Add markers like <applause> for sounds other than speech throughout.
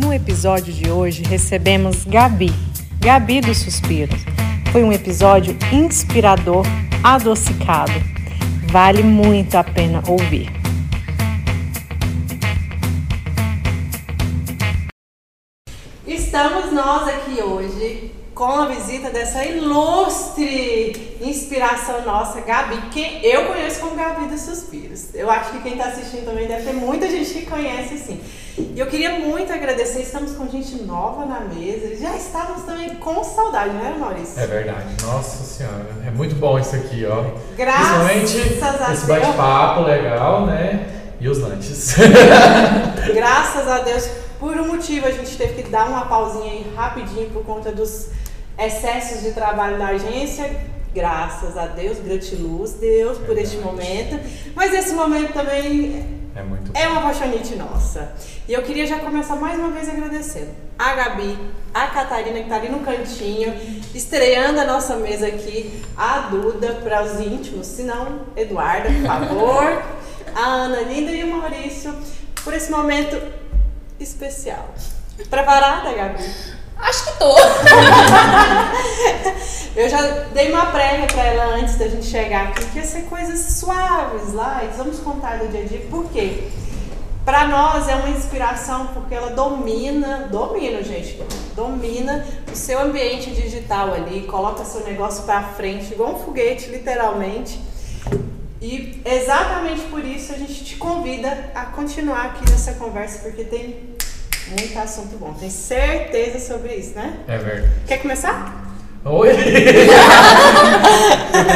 No episódio de hoje recebemos Gabi, Gabi dos Suspiros. Foi um episódio inspirador, adocicado. Vale muito a pena ouvir. Estamos nós aqui com a visita dessa ilustre inspiração nossa, Gabi, que eu conheço como Gabi dos Suspiros. Eu acho que quem está assistindo também deve ter muita gente que conhece, sim. E eu queria muito agradecer, estamos com gente nova na mesa, já estávamos também com saudade, né, Maurício? É verdade, nossa senhora, é muito bom isso aqui, ó. Graças Principalmente a esse Deus. bate-papo legal, né? E os lanches. <laughs> Graças a Deus, por um motivo a gente teve que dar uma pausinha aí rapidinho por conta dos excessos de trabalho da agência. Graças a Deus, gratiluz, Deus, por este momento. Mas esse momento também É muito é uma paixonite nossa. E eu queria já começar mais uma vez agradecendo a Gabi, a Catarina que tá ali no cantinho, estreando a nossa mesa aqui, a Duda para os íntimos, se não, Eduarda, por favor, a Ana Linda e o Maurício por esse momento especial. Preparada, Gabi? Acho que tô. <laughs> Eu já dei uma prévia pra ela antes da gente chegar aqui, que ia ser coisas suaves, light. Vamos contar do dia a dia. Por quê? Pra nós é uma inspiração porque ela domina, domina, gente, domina o seu ambiente digital ali, coloca seu negócio pra frente, igual um foguete, literalmente. E exatamente por isso a gente te convida a continuar aqui nessa conversa, porque tem muito assunto bom. Tem certeza sobre isso, né? É verdade. Quer começar? Oi! <laughs> eu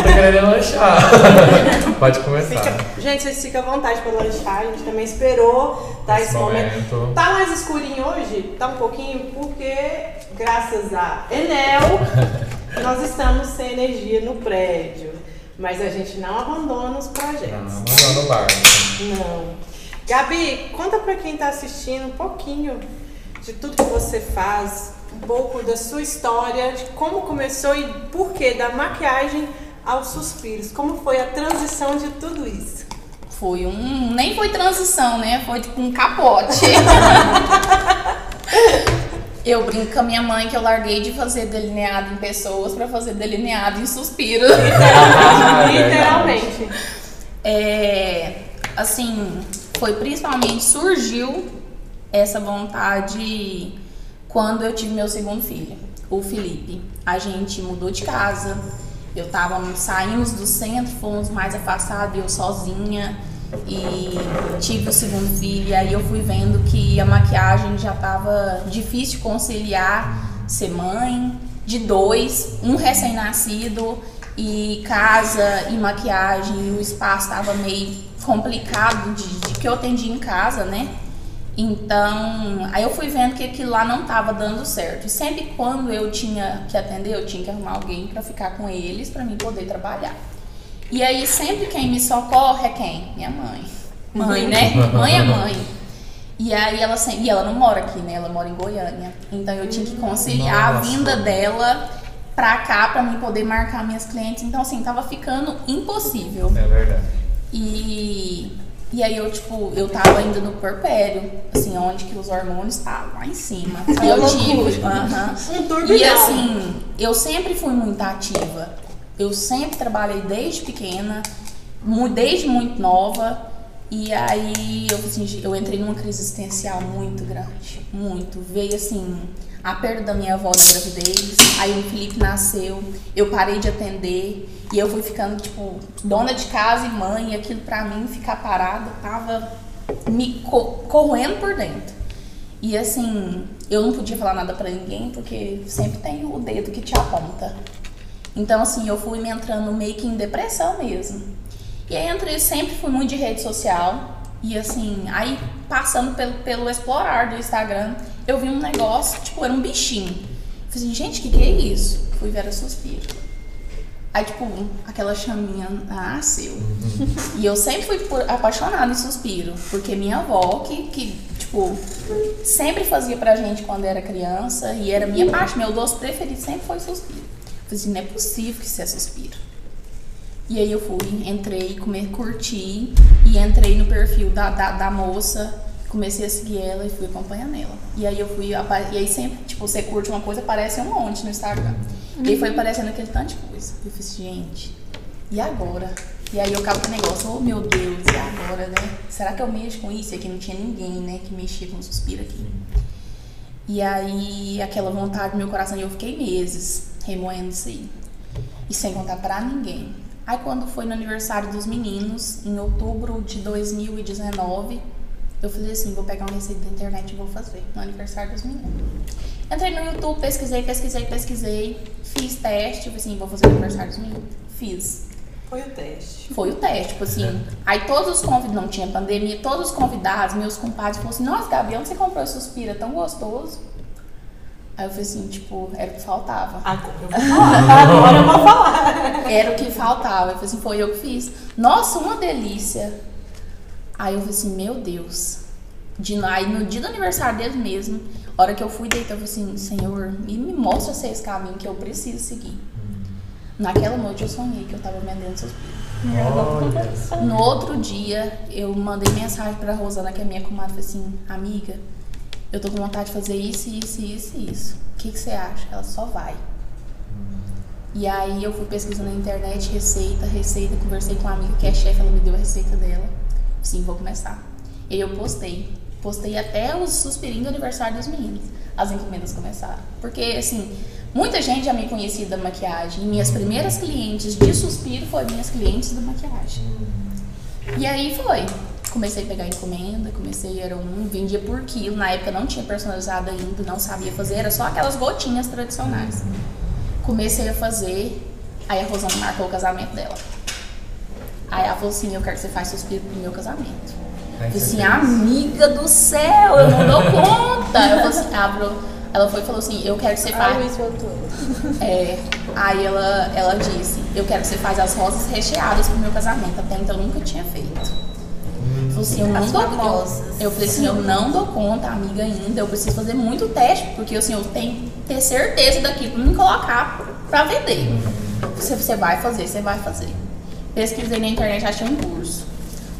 tô querendo lanchar. <laughs> Pode começar. Fica- gente, vocês ficam à vontade para lanchar. A gente também esperou tá, esse, Esse momento. momento. Tá mais escurinho hoje? Tá um pouquinho, porque graças a Enel, <laughs> nós estamos sem energia no prédio. Mas a gente não abandona os projetos. Não, mandando no bar. Não. Gabi, conta pra quem tá assistindo um pouquinho de tudo que você faz, um pouco da sua história, de como começou e por que da maquiagem aos suspiros. Como foi a transição de tudo isso? Foi um. Nem foi transição, né? Foi tipo um capote. <laughs> eu brinco com a minha mãe que eu larguei de fazer delineado em pessoas pra fazer delineado em suspiro. Ah, <laughs> é Literalmente. É, assim, foi principalmente surgiu essa vontade quando eu tive meu segundo filho, o Felipe. A gente mudou de casa, eu tava saímos do centro, fomos mais afastados, eu sozinha e tive o segundo filho. E aí eu fui vendo que a maquiagem já tava difícil conciliar ser mãe de dois, um recém-nascido e casa e maquiagem, e o espaço tava meio complicado de, de que eu atendia em casa, né? Então, aí eu fui vendo que aquilo lá não tava dando certo. E sempre quando eu tinha que atender, eu tinha que arrumar alguém para ficar com eles para mim poder trabalhar. E aí sempre quem me socorre é quem? Minha mãe. Mãe, né? Mãe é mãe. E aí ela sempre, e ela não mora aqui, né? Ela mora em Goiânia. Então eu tinha que conciliar Nossa. a vinda dela pra cá pra mim poder marcar minhas clientes. Então assim, tava ficando impossível. É verdade. E, e aí eu, tipo, eu tava ainda no porpério, assim, onde que os hormônios estavam lá em cima. <laughs> E eu tive. Um turbilhão. E assim, eu sempre fui muito ativa. Eu sempre trabalhei desde pequena, desde muito nova. E aí eu, assim, eu entrei numa crise existencial muito grande. Muito. Veio assim, a perda da minha avó na gravidez. Aí o Felipe nasceu, eu parei de atender. E eu fui ficando, tipo, dona de casa e mãe. E aquilo pra mim, ficar parada, tava me co- corroendo por dentro. E assim, eu não podia falar nada pra ninguém, porque sempre tem o dedo que te aponta. Então, assim, eu fui me entrando meio que em depressão mesmo. E aí entrei, sempre fui muito de rede social. E assim, aí passando pelo, pelo explorar do Instagram, eu vi um negócio, tipo, era um bichinho. Falei assim, gente, o que, que é isso? Fui ver a suspiro. Aí, tipo, aquela chaminha nasceu. E eu sempre fui apaixonada em suspiro. Porque minha avó, que, que, tipo, sempre fazia pra gente quando era criança. E era minha parte, meu doce preferido sempre foi suspiro. Falei assim, não é possível que isso é suspiro. E aí eu fui, entrei, comer, curti. E entrei no perfil da, da, da moça. Comecei a seguir ela e fui acompanhando ela. E aí eu fui, e aí sempre, tipo, você curte uma coisa, aparece um monte no Instagram. E aí foi aparecendo aquele tanto de coisa. Eu fiz, gente, e agora? E aí eu ficava com o negócio, oh meu Deus, e agora, né? Será que eu mexo com isso? E aqui não tinha ninguém, né, que mexia com suspiro aqui. E aí aquela vontade no meu coração, e eu fiquei meses remoendo isso aí. E sem contar pra ninguém. Aí quando foi no aniversário dos meninos, em outubro de 2019, eu falei assim, vou pegar uma receita da internet e vou fazer no aniversário dos meninos. Entrei no YouTube, pesquisei, pesquisei, pesquisei, fiz teste, falei assim, vou fazer o aniversário dos meninos. Fiz. Foi o teste. Foi o teste, tipo assim. Aí todos os convidados, não tinha pandemia, todos os convidados, meus compadres, falaram assim, nossa, Gabi, onde você comprou esse suspira? Tão gostoso. Aí eu falei assim, tipo, era o que faltava. Agora eu vou falar. <laughs> Agora eu vou falar. Era o que faltava. Eu falei assim, foi eu que fiz. Nossa, uma delícia. Aí eu falei assim, meu Deus. De, aí no dia do aniversário deles mesmo, a hora que eu fui deitar, eu falei assim, Senhor, me, me mostra se é esse caminho que eu preciso seguir. Naquela noite eu sonhei que eu tava vendendo. Olha só. No outro dia, eu mandei mensagem pra Rosana, que é minha comadre, falei assim, amiga, eu tô com vontade de fazer isso, isso, isso e isso. O que, que você acha? Ela só vai. E aí eu fui pesquisando na internet, receita, receita, conversei com uma amiga que é chefe, ela me deu a receita dela. Sim, vou começar. E eu postei. Postei até os suspirinhos do aniversário dos meninos. As encomendas começaram. Porque, assim, muita gente já me conhecia da maquiagem. E minhas primeiras clientes de suspiro foram minhas clientes da maquiagem. E aí foi. Comecei a pegar encomenda, comecei, era um, vendia por quilo. Na época não tinha personalizado ainda, não sabia fazer, era só aquelas gotinhas tradicionais. Comecei a fazer, aí a Rosana marcou o casamento dela. Aí ela falou assim, eu quero que você faça suspiro pro meu casamento. Eu falei você assim, amiga do céu, eu não dou conta. Eu falei assim, Bru, ela foi e falou assim, eu quero que você Ah, faça. É, aí ela, ela disse, eu quero que você faça as rosas recheadas pro meu casamento. Até então eu nunca tinha feito. Assim, eu não As dou famosas. Eu, eu falei assim, eu não dou conta, amiga, ainda. Eu preciso fazer muito teste, porque assim, eu tenho que ter certeza daqui pra me colocar pra vender. Você, você vai fazer, você vai fazer. Pesquisei na internet, achei um curso.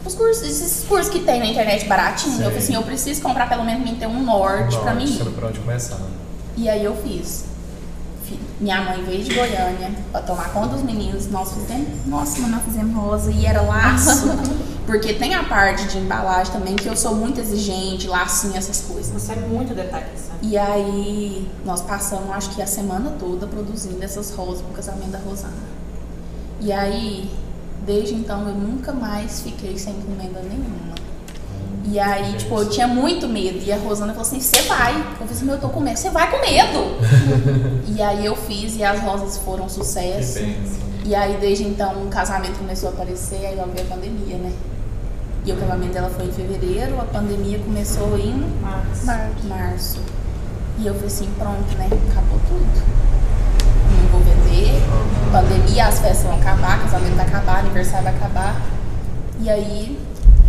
Os cursos, esses cursos que tem na internet baratinho, eu Sei. falei assim, eu preciso comprar pelo menos mim ter um norte pra mim. Sabe pra onde começar. E aí eu fiz. Fi- Minha mãe veio de Goiânia pra tomar conta dos meninos. Nós fizemos. Nossa, mas nós fizemos rosa e era laço. <laughs> Porque tem a parte de embalagem também, que eu sou muito exigente, lacinho, essas coisas. Você é muito detalhista. E aí nós passamos acho que a semana toda produzindo essas rosas pro casamento da Rosana. E aí, desde então eu nunca mais fiquei sem encomenda nenhuma. E aí, tipo, eu tinha muito medo. E a Rosana falou assim: você vai. Eu falei assim: meu, eu tô com medo. Você vai com medo. <laughs> e aí eu fiz e as rosas foram um sucesso. E aí, desde então, o casamento começou a aparecer, aí logo veio a pandemia, né? E o casamento dela foi em fevereiro, a pandemia começou em Mas março. março. E eu falei assim, pronto, né? Acabou tudo. Não vou vender. Pandemia, as festas vão acabar, casamento vai acabar, aniversário vai acabar. E aí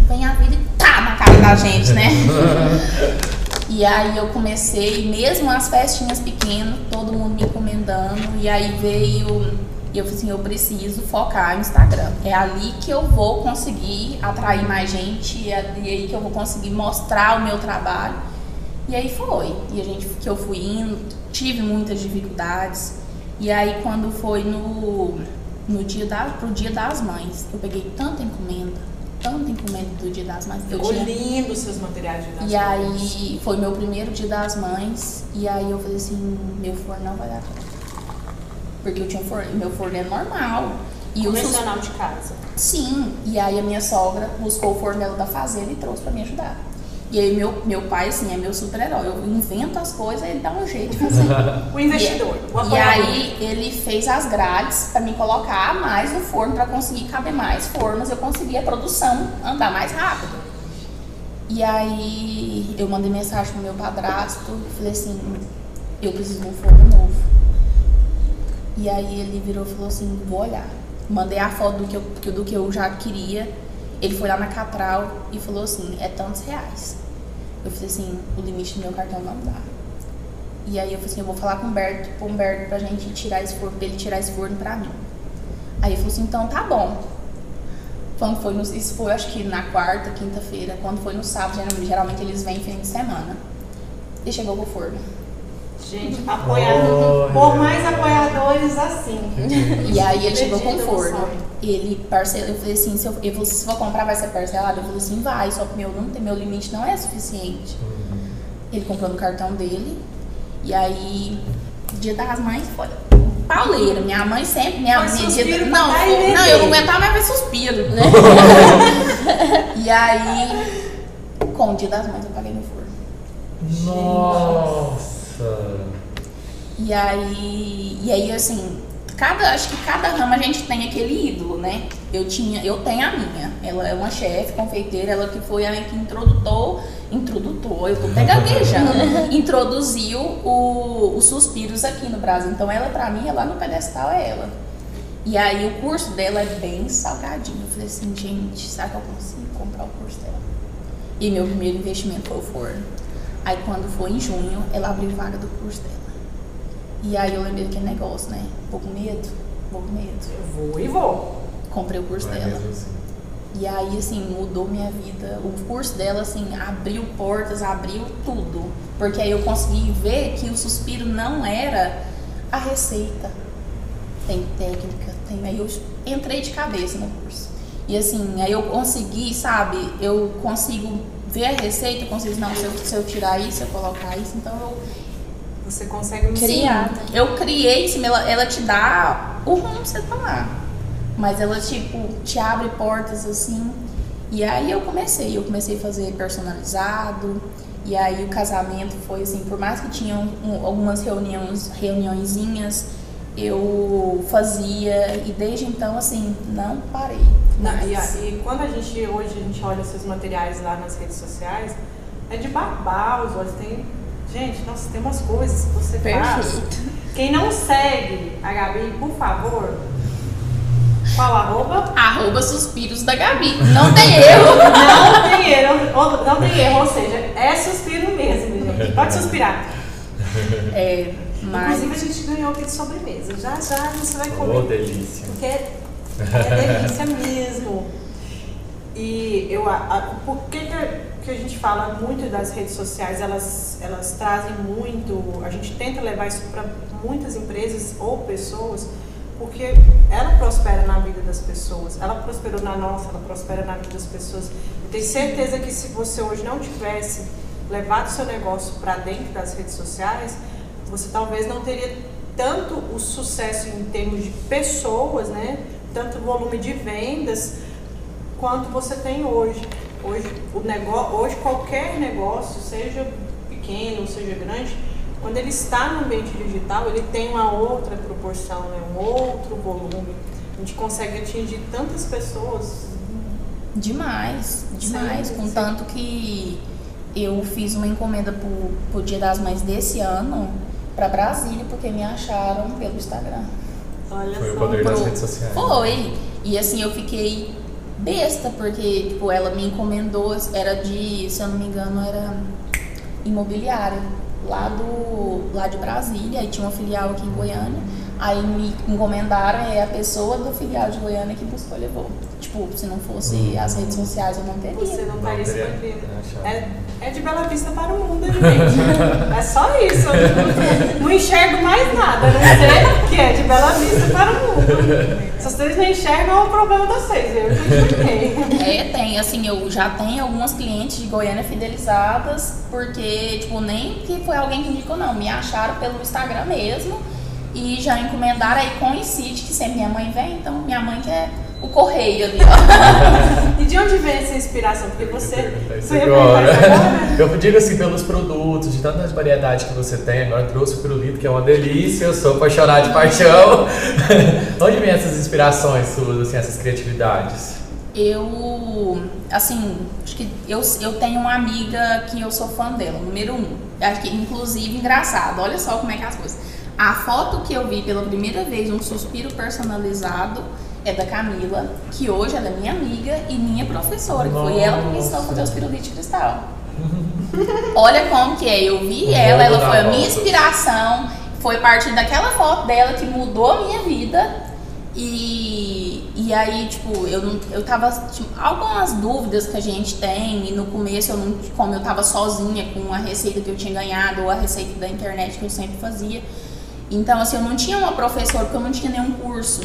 vem a vida e tá na cara da gente, né? <laughs> E aí eu comecei, mesmo as festinhas pequenas, todo mundo me encomendando. E aí veio. E eu falei assim, eu preciso focar no Instagram. É ali que eu vou conseguir atrair mais gente. E é e aí que eu vou conseguir mostrar o meu trabalho. E aí foi. E a gente que eu fui indo, tive muitas dificuldades. E aí quando foi no, no dia da, pro dia das mães, eu peguei tanta encomenda, tanta encomenda do dia das mães. ficou tinha lindo os seus materiais de e das mãos. aí foi meu primeiro dia das mães. E aí eu falei assim, meu forno não vai dar conta. Porque eu tinha um forno, meu forno é normal. E o sus- Convencional de casa. Sim, e aí a minha sogra buscou o forno dela da fazenda e trouxe pra me ajudar. E aí meu, meu pai, assim, é meu super-herói. Eu invento as coisas, ele dá um jeito de fazer. <laughs> O investidor, o E aí ele fez as grades pra me colocar mais no forno pra conseguir caber mais fornos, eu conseguir a produção andar mais rápido. E aí eu mandei mensagem pro meu padrasto, falei assim, eu preciso de um forno novo. E aí ele virou e falou assim, vou olhar. Mandei a foto do que eu, do que eu já queria. Ele foi lá na Catral e falou assim, é tantos reais. Eu falei assim, o limite do meu cartão não dá. E aí eu falei assim, eu vou falar com o Humberto, pro Humberto pra gente tirar esse forno, pra ele tirar esse forno pra mim. Aí ele falou assim, então tá bom. Quando foi no, isso foi acho que na quarta, quinta-feira, quando foi no sábado, geralmente, eles vêm fim de semana. E chegou pro forno. Gente, apoiador. Por mais apoiadores assim. E aí ele chegou com forno. Ele parcelou, eu falei assim, se eu, eu, vou- se for comprar vai ser parcelado? Eu falei assim, vai, só que meu, não tem, meu limite não é suficiente. Ele comprou no cartão dele. E aí, dia das mães foi pauleira. Minha mãe sempre, minha suspiro dia, não, não, beber. eu não aguentava mais ver suspiro, né? <laughs> e aí, com o dia das mães eu paguei no forno. Nossa! E aí, e aí assim, cada, acho que cada ramo a gente tem aquele ídolo, né? Eu tinha, eu tenho a minha. Ela é uma chefe, confeiteira, ela que foi a que introdutou, introdutor, eu tô até gaguejando, <laughs> introduziu o, os suspiros aqui no Brasil. Então ela pra mim, ela no pedestal é ela. E aí o curso dela é bem salgadinho. Eu falei assim, gente, será que eu consigo comprar o curso dela? E meu primeiro investimento foi o forno. Aí quando foi em junho, ela abriu vaga do curso dela. E aí eu lembrei daquele negócio, né? Vou com medo, vou com medo. Eu vou e vou. Comprei o curso Não dela. assim? E aí, assim, mudou minha vida. O curso dela, assim, abriu portas, abriu tudo. Porque aí eu consegui ver que o suspiro não era a receita. Tem técnica, tem. Aí eu entrei de cabeça no curso. E assim, aí eu consegui, sabe? Eu consigo ver a receita, eu consigo, não, se eu, se eu tirar isso, eu colocar isso, então eu Você consegue me Criar. ensinar. eu criei, assim, ela, ela te dá o rumo pra você tomar. Mas ela, tipo, te abre portas assim. E aí eu comecei, eu comecei a fazer personalizado. E aí o casamento foi assim, por mais que tinham um- algumas reuniões, reuniõezinhas, eu fazia e desde então assim, não parei. E, a- e quando a gente, hoje, a gente olha seus materiais lá nas redes sociais, é de babar os olhos. Tem, gente, nossa, tem umas coisas que você faz. Perfeito. Quem não segue a Gabi, por favor, qual arroba? Arroba suspiros da Gabi. <laughs> Não tem erro. Não tem erro, ou- não tem erro, ou seja, é suspiro mesmo, gente. Pode suspirar. É, mas. Inclusive, a gente ganhou aqui de sobremesa. Já, já você vai comer. delícia. Porque é, <laughs> delícia mesmo. E eu, a, a- por que, que, a, que a gente fala muito das redes sociais? Elas, elas trazem muito, a gente tenta levar isso para muitas empresas ou pessoas, porque ela prospera na vida das pessoas. Ela prosperou na nossa, ela prospera na vida das pessoas. Eu tenho certeza que se você hoje não tivesse levado seu negócio para dentro das redes sociais, você talvez não teria tanto o sucesso em termos de pessoas, né? Tanto volume de vendas quanto você tem hoje. Hoje, o negócio, hoje qualquer negócio, seja pequeno, seja grande, quando ele está no ambiente digital, ele tem uma outra proporção, né? um outro volume. A gente consegue atingir tantas pessoas. Demais, demais. Sim. Contanto que eu fiz uma encomenda pro, pro Dia das Mães desse ano pra Brasília, porque me acharam pelo Instagram. Olha Foi o só. poder das redes sociais. Foi. E assim, eu fiquei besta, porque, tipo, ela me encomendou, era de, se eu não me engano, era imobiliária, lá do lá de Brasília, aí tinha uma filial aqui em Goiânia. Aí me encomendaram e a pessoa do filial de Goiânia que buscou e levou. Tipo, se não fosse Hum. as redes sociais, eu não teria. Você não Não esse teria. É, é de Bela Vista para o mundo, gente. É só isso. Não enxergo mais nada, não ser que é de Bela Vista para o mundo. Se vocês não enxergam, é um problema de vocês. Eu que. É, tem, assim, eu já tenho algumas clientes de Goiânia fidelizadas, porque, tipo, nem que foi alguém que indicou, não, me acharam pelo Instagram mesmo e já encomendaram, aí coincide que sempre minha mãe vem, então minha mãe quer o correio ali, ó. <laughs> E de onde vem essa inspiração? Porque você. Agora. agora? <laughs> Eu digo assim, pelos produtos, de tanta variedade que você tem, agora trouxe o pirulito, que é uma delícia, eu sou apaixonado de paixão. <laughs> Onde vem essas inspirações suas, assim, essas criatividades? Eu, assim, acho que eu, eu tenho uma amiga que eu sou fã dela, número um. Acho que, inclusive, engraçado, olha só como é que é as coisas. A foto que eu vi pela primeira vez, um suspiro personalizado, é da Camila, que hoje ela é minha amiga e minha professora, que foi ela que me ensinou a fazer os pirulitos de cristal. <laughs> Olha como que é, eu vi ela, ela foi a minha inspiração, foi a partir daquela foto dela que mudou a minha vida e e aí, tipo, eu não, eu tava. Tipo, algumas dúvidas que a gente tem, e no começo eu não. Como eu tava sozinha com a receita que eu tinha ganhado, ou a receita da internet que eu sempre fazia. Então, assim, eu não tinha uma professora, porque eu não tinha nenhum curso.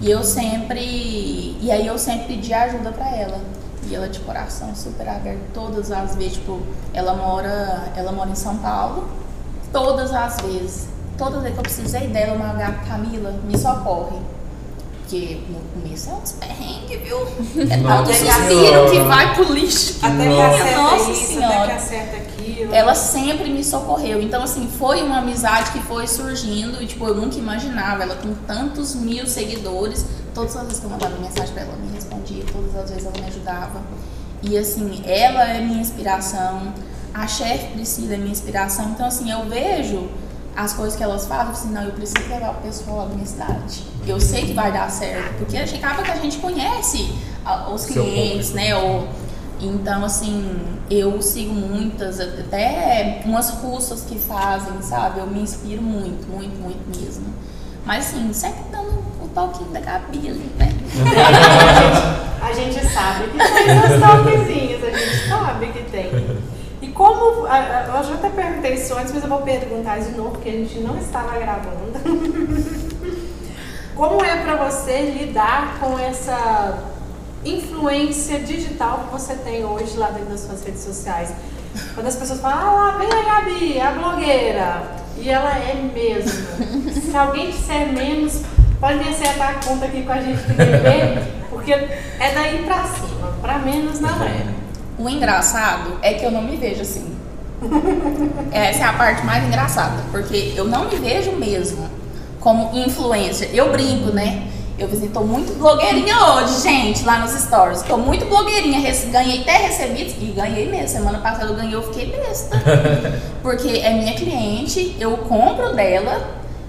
E eu sempre. E aí eu sempre pedi ajuda pra ela. E ela de coração super aberto todas as vezes, tipo, ela mora, ela mora em São Paulo, todas as vezes, todas as vezes que eu precisei dela, uma gata Camila, me socorre. Porque no começo é uns perrengues, viu? <laughs> É tanto Nossa suspiro que vai pro lixo. Até que minha acerta Nossa isso, até Senhora. que acerta Ela sempre me socorreu. Então, assim, foi uma amizade que foi surgindo e, tipo, eu nunca imaginava. Ela com tantos mil seguidores. Todas as vezes que eu mandava mensagem pra ela, ela me respondia. Todas as vezes ela me ajudava. E, assim, ela é minha inspiração. A chefe Priscila é minha inspiração. Então, assim, eu vejo as coisas que elas falam, assim, não, eu preciso levar o pessoal da minha cidade. Eu sei que vai dar certo. Porque acaba que a gente conhece os clientes, né? Ou, então, assim, eu sigo muitas, até umas russas que fazem, sabe? Eu me inspiro muito, muito, muito mesmo. Mas, assim, sempre dando o toquinho da Gabi ali, né? <laughs> A gente sabe que tem essas toquezinhas, a gente sabe que tem. E como. a- a- Eu já até perguntei isso antes, mas eu vou perguntar de novo, porque a gente não estava gravando. <laughs> Como é pra você lidar com essa influência digital que você tem hoje lá dentro das suas redes sociais? Quando as pessoas falam, ah lá, vem a Gabi, a blogueira. E ela é mesmo. <laughs> Se alguém disser menos, pode acertar a conta aqui com a gente que porque é daí pra cima. Pra menos não é. O engraçado é que eu não me vejo assim. <laughs> Essa é a parte mais engraçada, porque eu não me vejo mesmo como influencer. Eu brinco, né? Eu tô muito blogueirinha hoje, gente, lá nos stories. Tô muito blogueirinha, ganhei até recebidos, e ganhei mesmo. Semana passada eu ganhei, eu fiquei besta. <laughs> Porque é minha cliente, eu compro dela,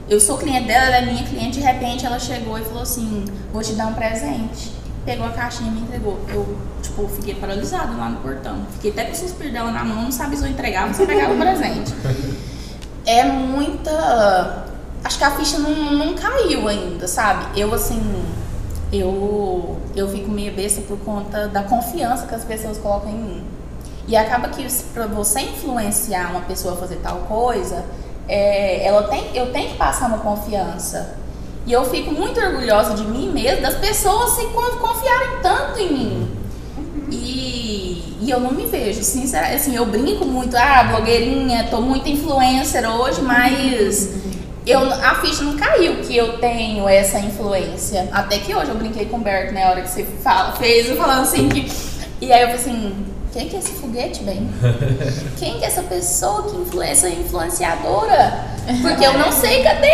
eu sou cliente dela, ela é minha cliente, de repente ela chegou e falou assim, vou te dar um presente. Pegou a caixinha e me entregou. Eu, tipo, fiquei paralisada lá no portão. Fiquei até com o suspiro dela na mão, não sabia se eu entregava se eu pegava o presente. <laughs> É muita. Acho que a ficha não, não caiu ainda, sabe? Eu, assim. Eu, eu fico meio besta por conta da confiança que as pessoas colocam em mim. E acaba que para você influenciar uma pessoa a fazer tal coisa, é, ela tem, eu tenho que passar uma confiança. E eu fico muito orgulhosa de mim mesma, das pessoas assim, quando confiarem tanto em mim. E, e eu não me vejo, sinceramente. Assim, eu brinco muito, ah, blogueirinha, tô muito influencer hoje, mas eu, a ficha não caiu que eu tenho essa influência. Até que hoje eu brinquei com o Berto, né, a hora que você fala, fez, eu falando assim que. E aí eu falei assim, quem que é esse foguete, bem? <laughs> Quem que é essa pessoa que influencia, influenciadora? <laughs> Porque eu não sei cadê.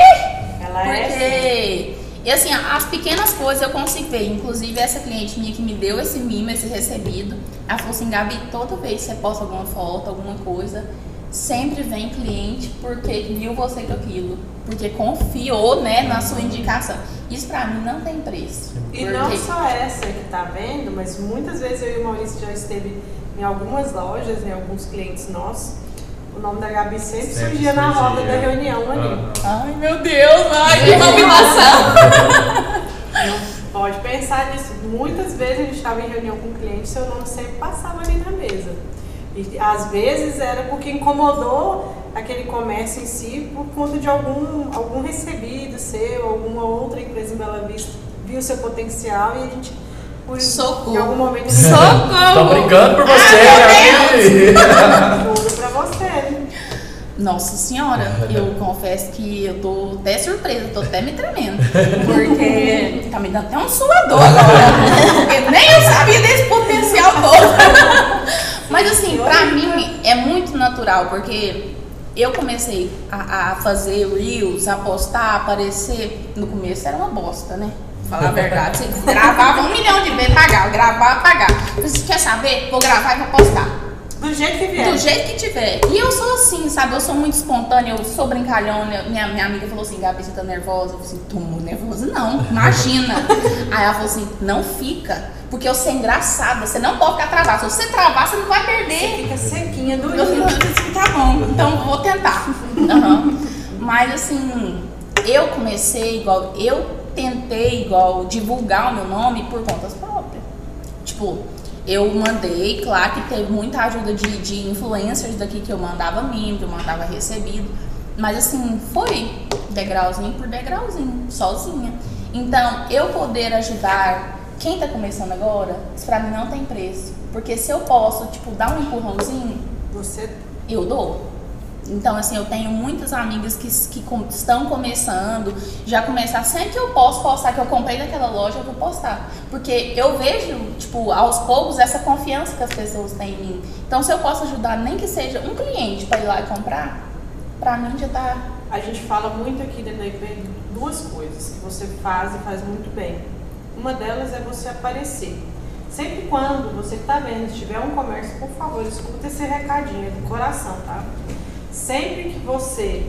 Ela é. Porque, e assim, as pequenas coisas eu consigo ver. Inclusive, essa cliente minha que me deu esse mimo, esse recebido, ela falou assim: Gabi, toda vez que você posta alguma foto, alguma coisa, sempre vem cliente porque viu você com aquilo. Porque confiou, né, na sua indicação. Isso pra mim não tem preço. E Porque- não só essa que tá vendo, mas muitas vezes eu e o Maurício já esteve em algumas lojas, em alguns clientes nossos. O nome da Gabi sempre, Sempre surgia na roda surgia. da reunião ali. Aham. Ai, meu Deus, ai, que motivação! Pode pensar nisso. Muitas vezes a gente estava em reunião com o cliente, seu nome sempre passava ali na mesa. E às vezes era porque incomodou aquele comércio em si por conta de algum, algum recebido seu, alguma outra empresa em Bela Vista viu seu potencial e a gente, por, Socorro. em algum momento, <laughs> Socorro! Tô brincando por você, Gabi. <laughs> Tudo pra você. né? Nossa senhora, eu confesso que eu tô até surpresa, tô até me tremendo. <laughs> Porque tá me dando até um suador agora. Porque nem eu sabia desse potencial todo. Mas assim, pra mim é natural, porque eu comecei a, a fazer reels, a postar, a aparecer. No começo era uma bosta, né? Falar a verdade. Você <laughs> gravava um milhão de vezes, pagava, gravava, pagava. Você quer saber? Vou gravar e vou postar. Do jeito que vier. Do jeito que tiver. E eu sou assim, sabe? Eu sou muito espontânea, eu sou brincalhona. Minha, minha amiga falou assim, Gabi, você tá nervosa? Eu falei assim, tô nervosa. Não, imagina. <laughs> Aí ela falou assim, não fica. Porque eu sou engraçada, você não pode ficar travada. Se você travar, você não vai Você perder. fica sequinha do <laughs> Eu assim, tá bom, então vou tentar. Aham. Mas assim, eu comecei igual, eu tentei, igual, divulgar o meu nome por contas próprias. Tipo, eu mandei, claro que teve muita ajuda de, de influencers daqui que eu mandava que eu mandava recebido. Mas assim, foi degrauzinho por degrauzinho, sozinha. Então, eu poder ajudar quem tá começando agora, isso pra mim não tem preço. Porque se eu posso, tipo, dar um empurrãozinho, Você eu dou. Então, assim, eu tenho muitas amigas que, que estão começando, já começar, sempre que eu posso postar, que eu comprei daquela loja, eu vou postar. Porque eu vejo, tipo, aos poucos, essa confiança que as pessoas têm em mim. Então, se eu posso ajudar, nem que seja um cliente para ir lá e comprar, pra mim já tá. A gente fala muito aqui dentro da IP duas coisas que você faz e faz muito bem. Uma delas é você aparecer. Sempre quando você está vendo, se tiver um comércio, por favor, escuta esse recadinho é do coração, tá? Sempre que você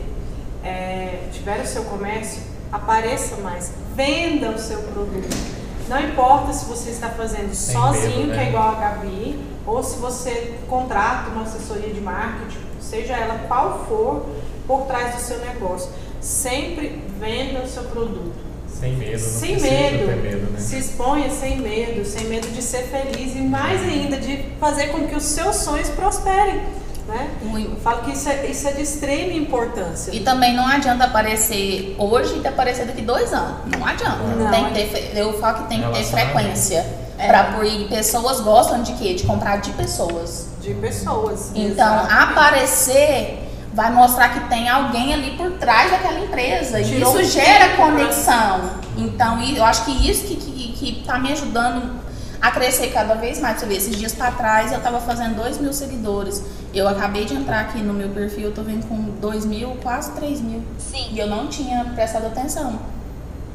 é, tiver o seu comércio, apareça mais, venda o seu produto. Não importa se você está fazendo Sem sozinho, medo, que né? é igual a Gabi, ou se você contrata uma assessoria de marketing, seja ela qual for, por trás do seu negócio. Sempre venda o seu produto. Sem medo, não sem medo. medo, né? Se exponha sem medo, sem medo de ser feliz e mais ainda de fazer com que os seus sonhos prosperem. Né? Eu falo que isso é, isso é de extrema importância. E também não adianta aparecer hoje e aparecer daqui dois anos. Não adianta. Não. Tem que ter, eu falo que tem que ter frequência. É. Pra por e pessoas gostam de quê? De comprar de pessoas. De pessoas. Então, exatamente. aparecer vai mostrar que tem alguém ali por trás daquela empresa. E Tirou isso um gera conexão. Então, e eu acho que isso que, que, que tá me ajudando a crescer cada vez mais. Você vê, esses dias pra trás eu tava fazendo 2 mil seguidores. Eu acabei de entrar aqui no meu perfil, eu tô vendo com 2 mil, quase 3 mil. Sim. E eu não tinha prestado atenção.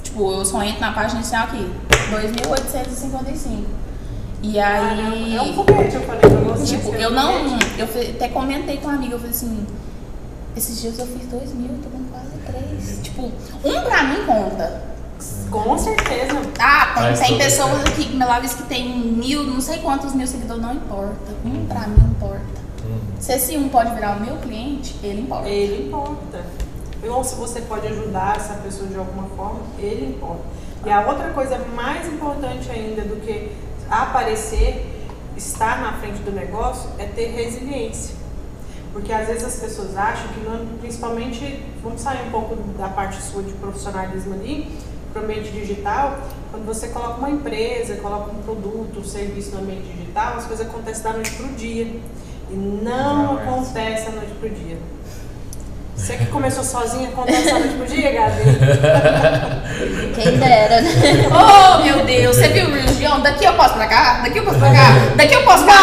Tipo, eu só entro na página inicial aqui, 2.855. E aí. É um foguete, eu falei pra você. Tipo, é eu não. Eu até comentei com uma amiga, eu falei assim. Esses dias eu fiz dois mil, tô com quase três. Tipo, um pra mim conta. Com certeza. Ah, tem, tem pessoas aqui que me que tem mil, não sei quantos mil seguidores, não importa. Um pra mim importa. Hum. Se esse um pode virar o meu cliente, ele importa. Ele importa. Ou se você pode ajudar essa pessoa de alguma forma, ele importa. E a outra coisa mais importante ainda do que aparecer, estar na frente do negócio, é ter resiliência. Porque às vezes as pessoas acham que, não, principalmente, vamos sair um pouco da parte sua de profissionalismo ali, para o ambiente digital, quando você coloca uma empresa, coloca um produto, um serviço no ambiente digital, as coisas acontecem da noite para o dia. E não, Não é assim. acontece da noite para o dia. Você que começou sozinha, acontece da noite pro dia, Gabi? <laughs> Quem dera, né? <laughs> Oh, meu Deus, você viu o Reels de ontem? Daqui eu posso pra cá? Daqui eu posso pra cá? <laughs> Daqui eu posso pra cá?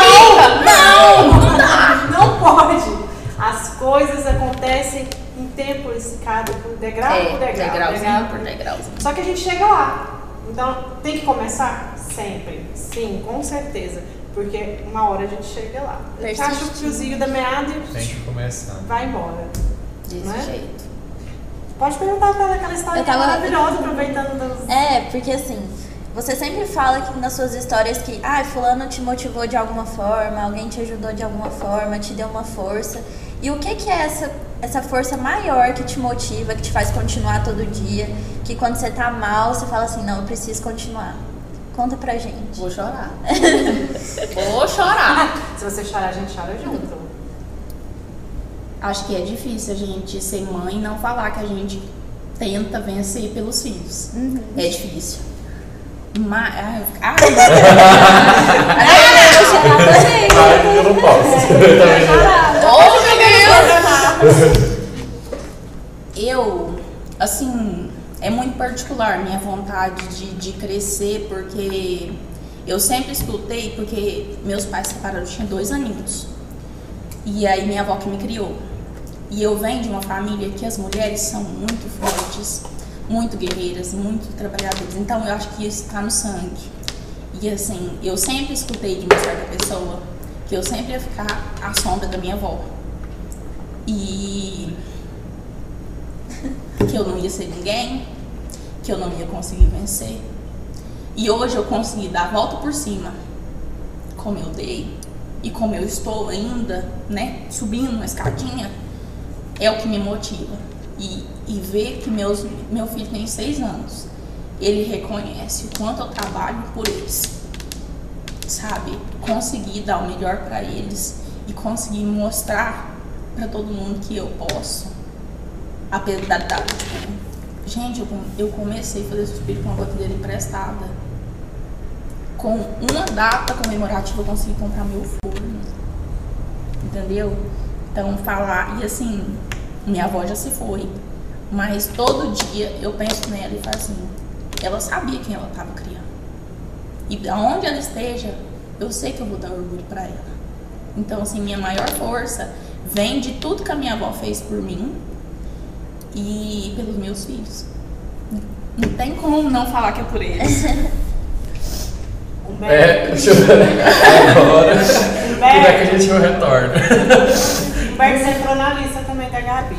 Não! Não dá! Não pode! As coisas acontecem em tempo escada, por degrau É, por degrau. degrauzinho degrau por degrauzinho. Só que a gente chega lá. Então, tem que começar? Sempre. Sim, com certeza. Porque uma hora a gente chega lá. A gente acha o fiozinho da meada Tem e que começar. vai embora. Desse é? jeito. Pode perguntar pra ela aquela história tava- maravilhosa, aproveitando das... É, porque assim, você sempre fala que nas suas histórias que, ah, fulano te motivou de alguma forma, alguém te ajudou de alguma forma, te deu uma força. E o que que é essa, essa força maior que te motiva, que te faz continuar todo dia, que quando você tá mal, você fala assim, não, eu preciso continuar. Conta pra gente. Vou chorar. <laughs> Vou chorar. Se você chorar, a gente chora junto. Acho que é difícil a gente ser mãe e não falar que a gente tenta vencer pelos filhos. É difícil. Mas. Ai, ai, <laughs> Ah, eu vou chorar também. Eu não posso. Eu também não. <laughs> Eu, assim, é muito particular minha vontade de, de crescer, porque eu sempre escutei, porque meus pais se separaram, eu tinha dois aninhos. E aí minha avó que me criou. E eu venho de uma família que as mulheres são muito fortes, muito guerreiras, muito trabalhadoras. Então eu acho que isso está no sangue. E assim, eu sempre escutei de uma certa pessoa que eu sempre ia ficar à sombra da minha avó. E que eu não ia ser ninguém, que eu não ia conseguir vencer. E hoje eu consegui dar a volta por cima, como eu dei, e como eu estou ainda, né, subindo uma escadinha, é o que me motiva. E, e ver que meus, meu filho tem seis anos ele reconhece o quanto eu trabalho por eles. Sabe? Conseguir dar o melhor para eles e conseguir mostrar para todo mundo que eu posso. Apesar da. Tipo, gente, eu, eu comecei a fazer suspiro com uma bateria emprestada. Com uma data comemorativa eu consegui comprar meu forno. Entendeu? Então falar. E assim, minha avó já se foi. Mas todo dia eu penso nela e falo assim, ela sabia quem ela estava criando. E aonde ela esteja, eu sei que eu vou dar orgulho para ela. Então, assim, minha maior força vem de tudo que a minha avó fez por mim e pelos meus filhos. Não tem como não falar que é por eles. <laughs> É, <laughs> deixa eu ver. Agora, como é que a gente não retorna? Humberto, entrou na lista também da Gabi.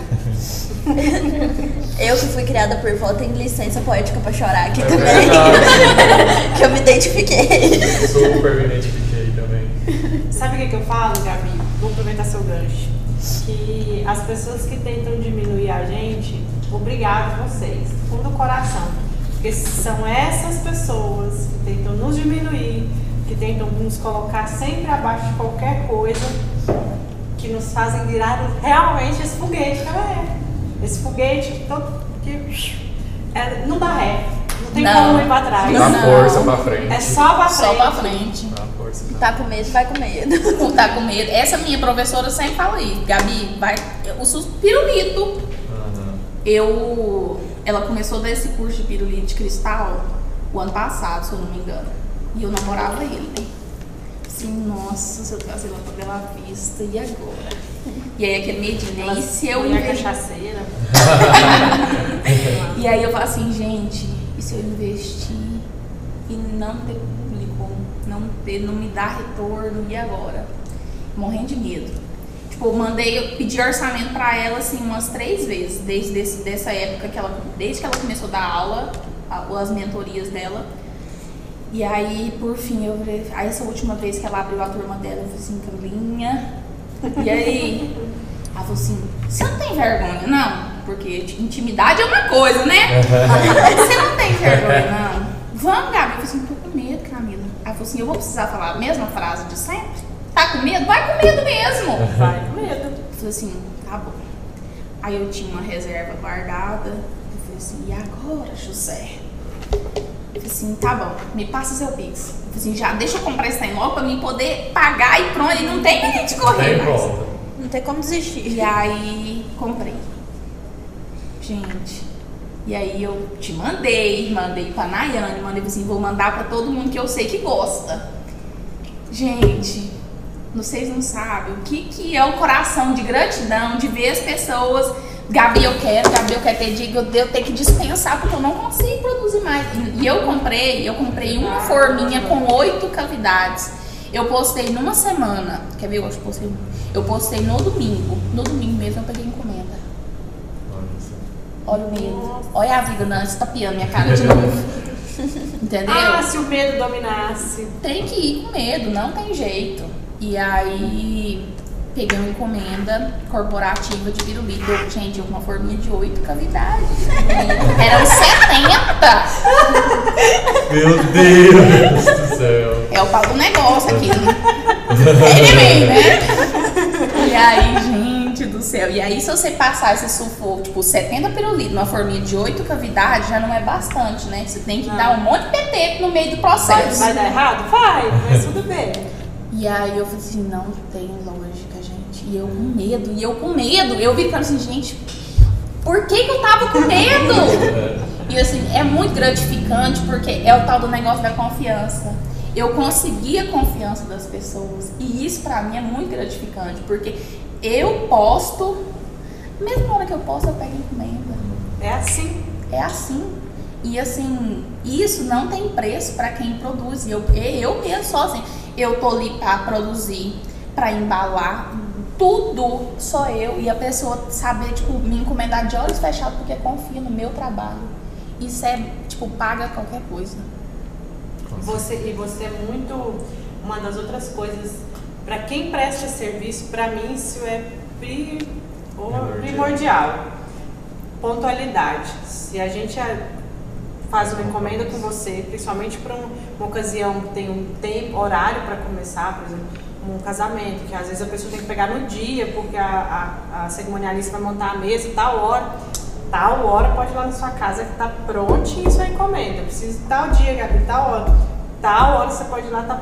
Eu que fui criada por vó tenho licença poética pra chorar aqui É também. <laughs> que eu me identifiquei. Super me identifiquei também. Sabe o que, que eu falo, Gabi? Vou aproveitar seu gancho. Que as pessoas que tentam diminuir a gente, obrigado vocês, do fundo do coração. Porque são essas pessoas que tentam nos diminuir, que tentam nos colocar sempre abaixo de qualquer coisa, que nos fazem virar realmente esse foguete que ela é. Esse foguete que, todo, que é, não dá ré, não tem Não. como ir pra trás. Dá Não. força pra frente. É só pra frente. Só pra frente. Pra Tá com medo, vai com medo. <laughs> Não tá com medo. Essa minha professora sempre fala isso. Gabi, vai. O suspirulito. Aham. Eu. Ela começou a dar esse curso de pirulito de cristal o ano passado, se eu não me engano. E eu namorava ele. Assim, nossa, se eu trazer lá pra Bela Vista, e agora? E aí aquele medinho, né? E se eu Mulher investir? cachaceira. <laughs> E aí eu falo assim, gente, e se eu investir e não ter não ter, não me dar retorno, e agora? Morrendo de medo. Tipo, eu mandei, eu pedi orçamento pra ela assim umas três vezes, desde esse, dessa época que ela, desde que ela começou a dar aula, a- as mentorias dela. E aí, por fim, eu aí essa última vez que ela abriu a turma dela, eu falei assim, Camilinha, e aí? Ela falou assim, você não tem vergonha, não? Porque intimidade é uma coisa, né? você não tem vergonha, não? Vamos, Gabi. Eu falei assim, tô com medo, falou assim, eu vou precisar falar a mesma frase de sempre? Tá com medo? Vai com medo mesmo. <laughs> Vai com medo. Eu falei assim, tá bom. Aí eu tinha uma reserva guardada. Eu falei assim, e agora, José? Eu falei assim, tá bom, me passa seu Pix. Eu falei assim, já deixa eu comprar esse trem logo pra mim poder pagar e pronto. E não tem pra gente correr Tem mais. Não tem como desistir. E aí comprei. Gente. E aí eu te mandei, mandei pra Nayane, mandei assim, vou mandar pra todo mundo que eu sei que gosta. Gente, vocês não sabem o que, que é o coração de gratidão, de ver as pessoas. Gabi, eu quero, Gabi, eu quero ter que eu tenho que dispensar porque eu não consigo produzir mais. E- E eu comprei, eu comprei uma forminha com oito cavidades. Eu postei numa semana. Quer ver? Eu acho que postei. Eu postei no domingo. No domingo mesmo eu peguei encomenda. Olha o medo. Olha a vida, Nancy tapiando minha cara de novo. <laughs> Entendeu? Ah, se o medo dominasse. tem que ir com medo, não tem jeito. E aí peguei uma encomenda corporativa de pirulito. Eu, Gente, uma forminha de oito cavidades. <laughs> Eram 70! Meu Deus do céu. É o pau do negócio aqui. né? Ele vem, né? E aí, gente do céu. E aí, se você passar esse sufoco, tipo, 70 pirulitos numa forminha de 8 cavidades, já não é bastante, né? Você tem que dar um monte de PT no meio do Vai, processo. vai dar errado? Vai, mas tudo bem. E aí eu falei assim, não tem lógica, gente. E eu com medo, e eu com medo. Eu vi assim, gente, por que, que eu tava com medo? E assim, é muito gratificante porque é o tal do negócio da confiança. Eu consegui a confiança das pessoas. E isso pra mim é muito gratificante, porque eu posto, mesmo na hora que eu posto, eu pego encomenda. É assim. É assim. E assim, isso não tem preço para quem produz. E Eu, eu mesmo só assim, eu tô ali para produzir, para embalar, tudo só eu. E a pessoa saber, tipo, me encomendar de olhos fechados porque confia no meu trabalho. Isso é, tipo, paga qualquer coisa. Você, e você é muito. Uma das outras coisas. Pra quem presta serviço, pra mim isso é pri- Primordial. primordial. Pontualidade. Se a gente faz uma encomenda com você, principalmente para um, uma ocasião que tem um tempo, horário para começar, por exemplo, um casamento, que às vezes a pessoa tem que pegar no dia, porque a, a, a cerimonialista vai montar a mesa tal hora. Tal hora pode ir lá na sua casa que tá prontinho sua encomenda. Precisa tal dia, Gabi, tal hora. Tal hora você pode ir lá, tá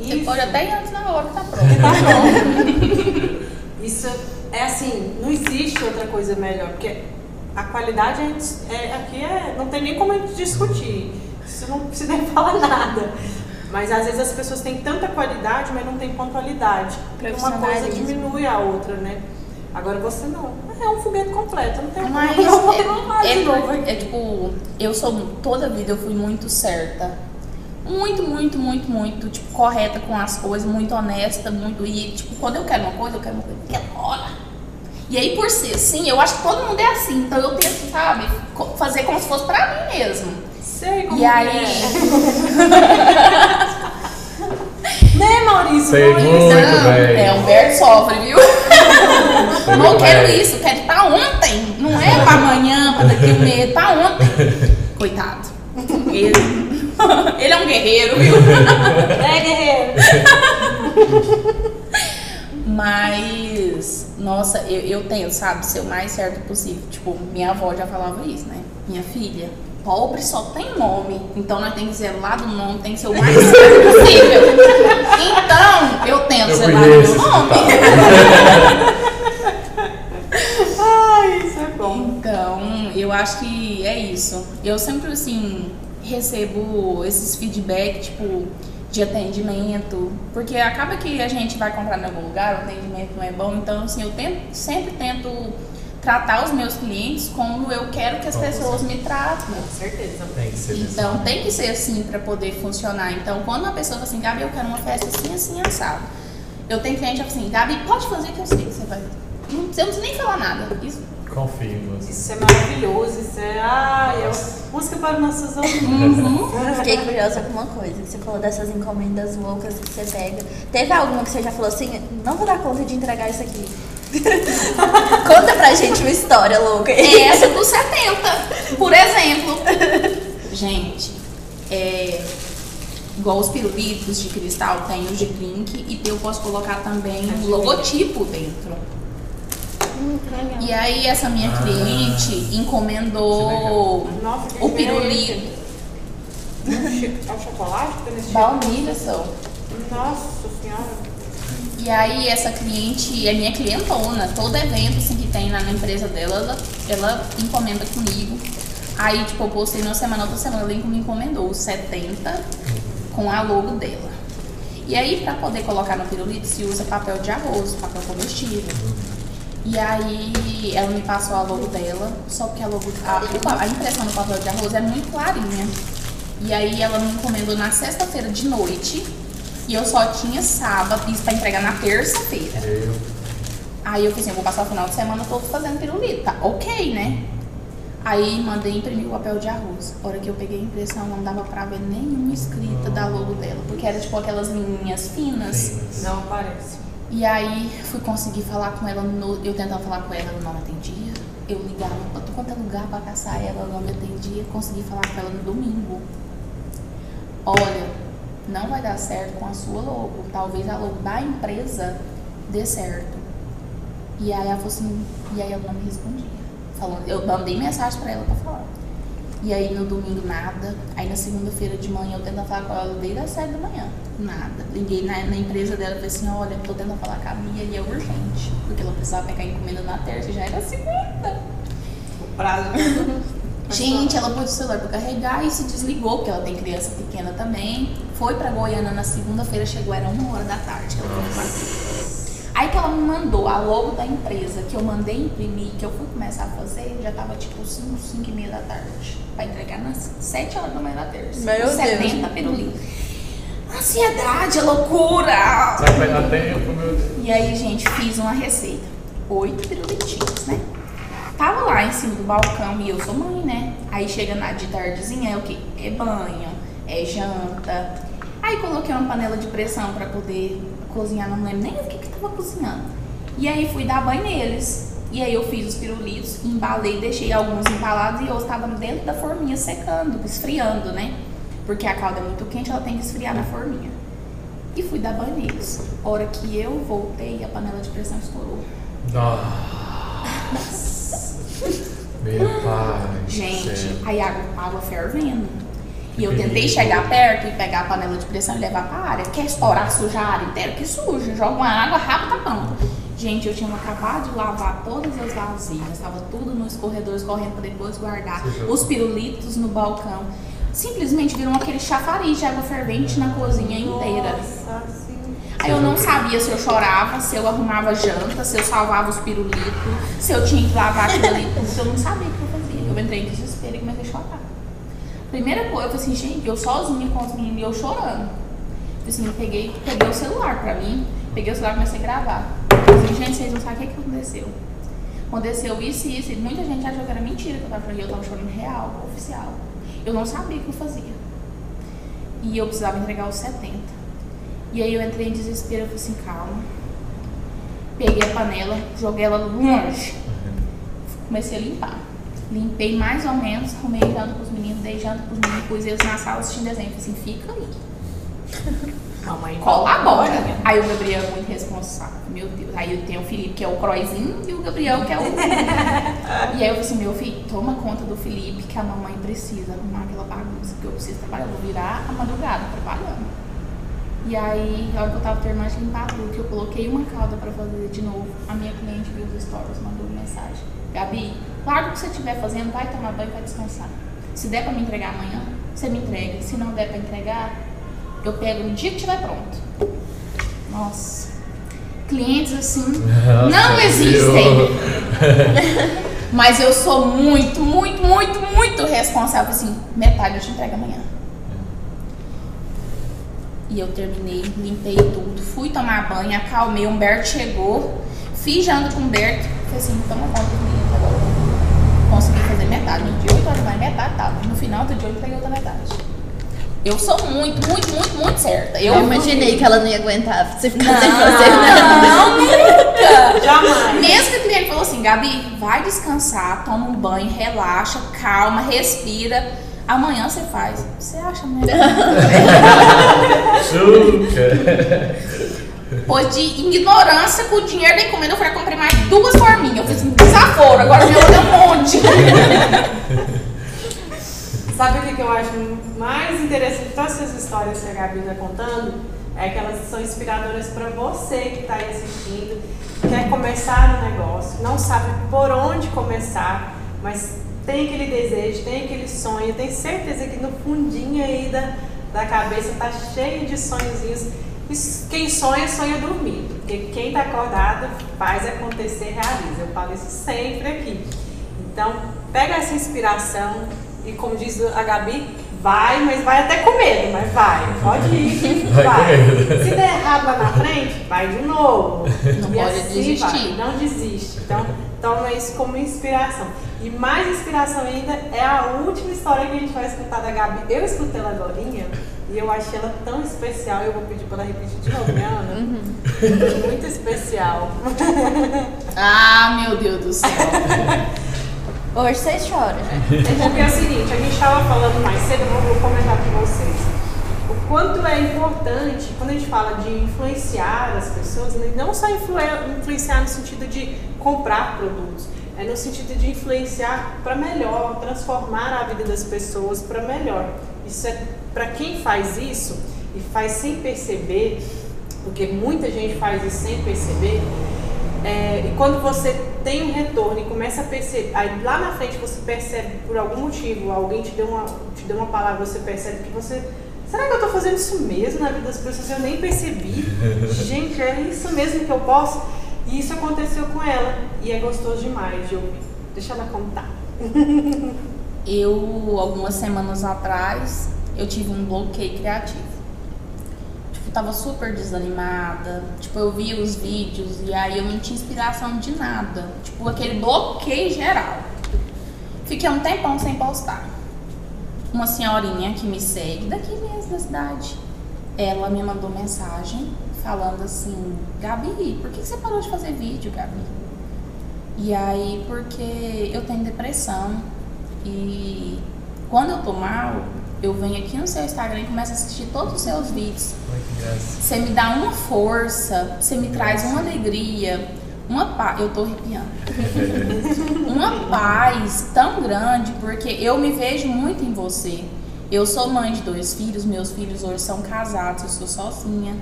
Você Isso- pode até ir antes na hora que tá pronto. <laughs> tá pronto. Isso é assim, não existe outra coisa melhor, porque a qualidade é, é- aqui é, não tem nem como a gente discutir. Isso não precisa nem <laughs> falar nada. Mas às vezes as pessoas têm tanta qualidade, mas não tem pontualidade. Porque uma coisa diminui a outra, né? Agora você não. É um foguete completo, não tem Mas como <laughs> falar é, é, é tipo, eu sou, toda vida eu fui muito certa. Muito, muito, muito, muito, tipo, correta com as coisas, muito honesta, muito. E, tipo, quando eu quero uma coisa, eu quero uma coisa naquela hora. E aí, por ser assim, eu acho que todo mundo é assim. Então eu tento, sabe, fazer como se fosse pra mim mesmo. Sei como E aí. é. <laughs> Né, Maurício? Sei Maurício. muito Não, bem. é, Humberto sofre, viu? Sei Não quero bem. isso, quero pra ontem. Não é pra amanhã, pra daqui a um mês, pra ontem. <laughs> Coitado. Ele, <laughs> ele é um guerreiro, viu? É, guerreiro. <laughs> Mas, nossa, eu, eu tento, sabe, ser o mais certo possível. Tipo, minha avó já falava isso, né? Minha filha, pobre só tem nome. Então nós temos que zelar do nome, tem que ser o mais certo possível. Então, eu tento Eu zelar do meu nome. <laughs> Ai, isso é bom. Então, eu acho que é isso. Eu sempre, assim, recebo esses feedback, tipo, de atendimento, porque acaba que a gente vai comprar em algum lugar, o atendimento não é bom, então, assim, eu tento, sempre tento tratar os meus clientes como eu quero que as pessoas me tratem. Com certeza. Tem que ser Então jeito. tem que ser assim para poder funcionar. Então quando uma pessoa fala assim, Gabi, eu quero uma festa assim, assim, assado. Eu tenho cliente que fala assim, Gabi, pode fazer que eu sei que você vai. Não precisa nem falar nada. Isso. Confio em você. Isso é maravilhoso, isso é. Ai, é música para nossos ouvidos. Uhum. Fiquei curiosa com uma coisa, você falou dessas encomendas loucas que você pega. Teve alguma que você já falou assim, não vou dar conta de entregar isso aqui? <laughs> Conta pra gente uma história louca. É essa dos 70, por exemplo. Gente, é, igual os pirulitos de cristal, tem os de drink e eu posso colocar também um logotipo dentro. E aí essa minha Ah, cliente encomendou Nossa, o pirulito. É o chocolate Baunilha só. Nossa senhora. E aí essa cliente é minha clientona. Todo evento assim, que tem lá na empresa dela, ela, ela encomenda comigo. Aí, tipo, eu postei numa semana, outra semana, ela me encomendou os 70 com a logo dela. E aí, pra poder colocar no pirulito, se usa papel de arroz, papel comestível. E aí, ela me passou a logo dela, só que a logo, a, a impressão do papel de arroz é muito clarinha. E aí, ela me encomendou na sexta-feira de noite, e eu só tinha sábado, isso pra entregar na terça-feira. Eu. Aí eu falei assim, eu vou passar o final de semana todo fazendo pirulito, tá? Ok, né? Aí mandei imprimir o papel de arroz. A hora que eu peguei a impressão, não dava pra ver nenhuma escrita da logo dela. Porque era tipo aquelas linhas finas. Não parece. E aí fui conseguir falar com ela, no, eu tentava falar com ela, ela não atendia. Eu ligava pra tudo quanto é lugar pra caçar ela, ela não me atendia. Consegui falar com ela no domingo. Olha, não vai dar certo com a sua logo. Talvez a logo da empresa dê certo. E aí ela falou assim, e aí ela não me respondia. Falando, eu mandei mensagem pra ela pra falar. E aí no domingo nada. Aí na segunda-feira de manhã eu tentando falar com ela desde as sete da manhã. Nada. Liguei na, na empresa dela e falei assim, olha, tô tentando falar com a Mia e é urgente. Porque ela precisava pegar encomenda na terça e já era segunda. O prazo. <laughs> Gente, ela pôs o celular pra carregar e se desligou, porque ela tem criança pequena também. Foi pra Goiânia na segunda-feira, chegou, era uma hora da tarde que ela foi pra Aí que ela me mandou a logo da empresa, que eu mandei imprimir, que eu fui começar a fazer, já tava tipo 5, 5 e meia da tarde. Pra entregar nas 7 horas da manhã da terça. Meu 70 pirulitos. Ansiedade, loucura! Vai pegar tempo, meu Deus. E aí, gente, fiz uma receita. Oito pirulitinhos, né? Tava lá em cima do balcão e eu sou mãe, né? Aí chega na de tardezinha, é o quê? É banho, é janta. Aí coloquei uma panela de pressão pra poder cozinhar, não lembro nem o que que tava cozinhando. E aí fui dar banho neles. E aí eu fiz os pirulitos, embalei, deixei alguns embalados e eu estava dentro da forminha secando, esfriando, né? Porque a calda é muito quente, ela tem que esfriar na forminha. E fui dar banho neles. Hora que eu voltei, a panela de pressão estourou. Meu pai. Gente, céu. aí a água, fervendo. E eu tentei chegar perto e pegar a panela de pressão e levar pra área. Quer estourar, sujar a área inteira? Que suja. Joga uma água, rapa tapando. Gente, eu tinha acabado de lavar todas as vasilhas. Estava tudo nos corredores correndo pra depois guardar. Os pirulitos no balcão. Simplesmente viram aquele chafariz de água fervente na cozinha inteira. Nossa. Aí eu não sabia se eu chorava, se eu arrumava janta, se eu salvava os pirulitos, se eu tinha que lavar aquilo ali. Eu não sabia o que eu fazia. Eu entrei em desespero e comecei a chorar. Primeira coisa, eu falei assim, gente, eu sozinha com os meninos e eu chorando. Falei assim, eu peguei, peguei o celular pra mim, peguei o celular e comecei a gravar. Falei assim, gente, vocês não sabem o que, que aconteceu. Aconteceu isso e isso, e muita gente achou que era mentira que eu tava chorando, e eu tava chorando real, oficial. Eu não sabia o que eu fazia. E eu precisava entregar os 70. E aí eu entrei em desespero, eu falei assim, calma. Peguei a panela, joguei ela longe. Comecei a limpar. Limpei mais ou menos, arrumei janta pros meninos, dei janta pros meninos, pus eles na sala assistindo desenho. Falei assim, fica aí. <laughs> Mamãe Colabora. Aí o Gabriel é muito responsável. Meu Deus. Aí eu tenho o Felipe, que é o Croizinho, e o Gabriel, que é o. e aí eu falei assim: meu filho, toma conta do Felipe, que a mamãe precisa arrumar aquela bagunça, porque eu preciso trabalhar. Eu vou virar a madrugada trabalhando. E aí, a hora que eu tava terminando de limpar tudo, que eu coloquei uma calda pra fazer de novo, a minha cliente viu os stories, mandou mensagem: Gabi, larga o que você estiver fazendo, vai tomar banho vai descansar. Se der pra me entregar amanhã, você me entrega. Se não der pra entregar, eu pego no dia que estiver pronto. Nossa. Clientes assim <laughs> não Nossa, existem. viu? <laughs> Mas eu sou muito, muito, muito, muito responsável. Assim, metade eu te entrego amanhã. E eu terminei, limpei tudo, fui tomar banho, acalmei. O Humberto chegou, fiz janta com o Humberto. Falei assim, toma conta do menino agora. Consegui fazer metade. No dia 8 horas mais metade tava. No final do dia eu entreguei outra metade. Eu sou muito, muito, muito, muito certa. Eu, Eu imaginei que ela não ia aguentar se ficar Não, sem fazer nada. não, nunca. Jamais. Mesmo que o cliente falou assim, Gabi, vai descansar, toma um banho, relaxa, calma, respira. Amanhã você faz. Você acha <laughs> melhor? Chuca. Pois de ignorância com o dinheiro da encomenda, eu falei, comprei mais duas forminhas. Eu fiz um desaforo, agora meu tem um monte. Sabe o que, eu acho mais interessante de todas essas histórias que a Gabi está contando? É que elas são inspiradoras para você que está aí assistindo, quer começar no negócio, não sabe por onde começar, mas tem aquele desejo, tem aquele sonho, tem certeza que no fundinho aí da, da cabeça tá cheio de sonhozinhos. Quem sonha, sonha dormindo, porque quem está acordado faz acontecer, realiza. Eu falo isso sempre aqui. Então, pega essa inspiração e, como diz a Gabi, vai, mas vai até com medo, mas vai. Pode ir, <laughs> Vai vai. Se der errado lá na frente, vai de novo. Não E pode assim desistir. vai, não desiste. Então, toma isso como inspiração. E mais inspiração ainda é a última história que a gente vai escutar da Gabi. Eu escutei ela agora e eu achei ela tão especial. Eu vou pedir para ela repetir de novo, né, Ana? Uhum. Muito especial. <laughs> Ah, meu Deus do céu. <laughs> Hoje vocês choram. <laughs> Porque é o seguinte, a gente estava falando mais cedo, eu vou, comentar com vocês. O quanto é importante, quando a gente fala de influenciar as pessoas, né, não só influe- influenciar no sentido de comprar produtos, é no sentido de influenciar para melhor, transformar a vida das pessoas para melhor. Isso é para quem faz isso e faz sem perceber, porque muita gente faz isso sem perceber, é, e quando você tem um retorno e começa a perceber, aí lá na frente você percebe por algum motivo, alguém te deu uma, te deu uma palavra, você percebe que você. Será que eu tô fazendo isso mesmo na vida das pessoas? Eu nem percebi. <laughs> Gente, é isso mesmo que eu posso? E isso aconteceu com ela. E é gostoso demais de ouvir. Deixa ela contar. <laughs> Eu, algumas semanas atrás, eu tive um bloqueio criativo. Tava super desanimada. Tipo, eu via os vídeos e aí eu não tinha inspiração de nada. Tipo, aquele bloqueio geral. Fiquei um tempão sem postar. Uma senhorinha que me segue, daqui mesmo da cidade, ela me mandou mensagem falando assim: Gabi, por que você parou de fazer vídeo, Gabi? E aí, porque eu tenho depressão e quando eu tô mal, eu venho aqui no seu Instagram e começo a assistir todos os seus vídeos. Você me dá uma força, você me traz uma alegria, uma paz. Eu tô arrepiando. <laughs> uma paz tão grande, porque eu me vejo muito em você. Eu sou mãe de dois filhos, meus filhos hoje são casados, eu sou sozinha.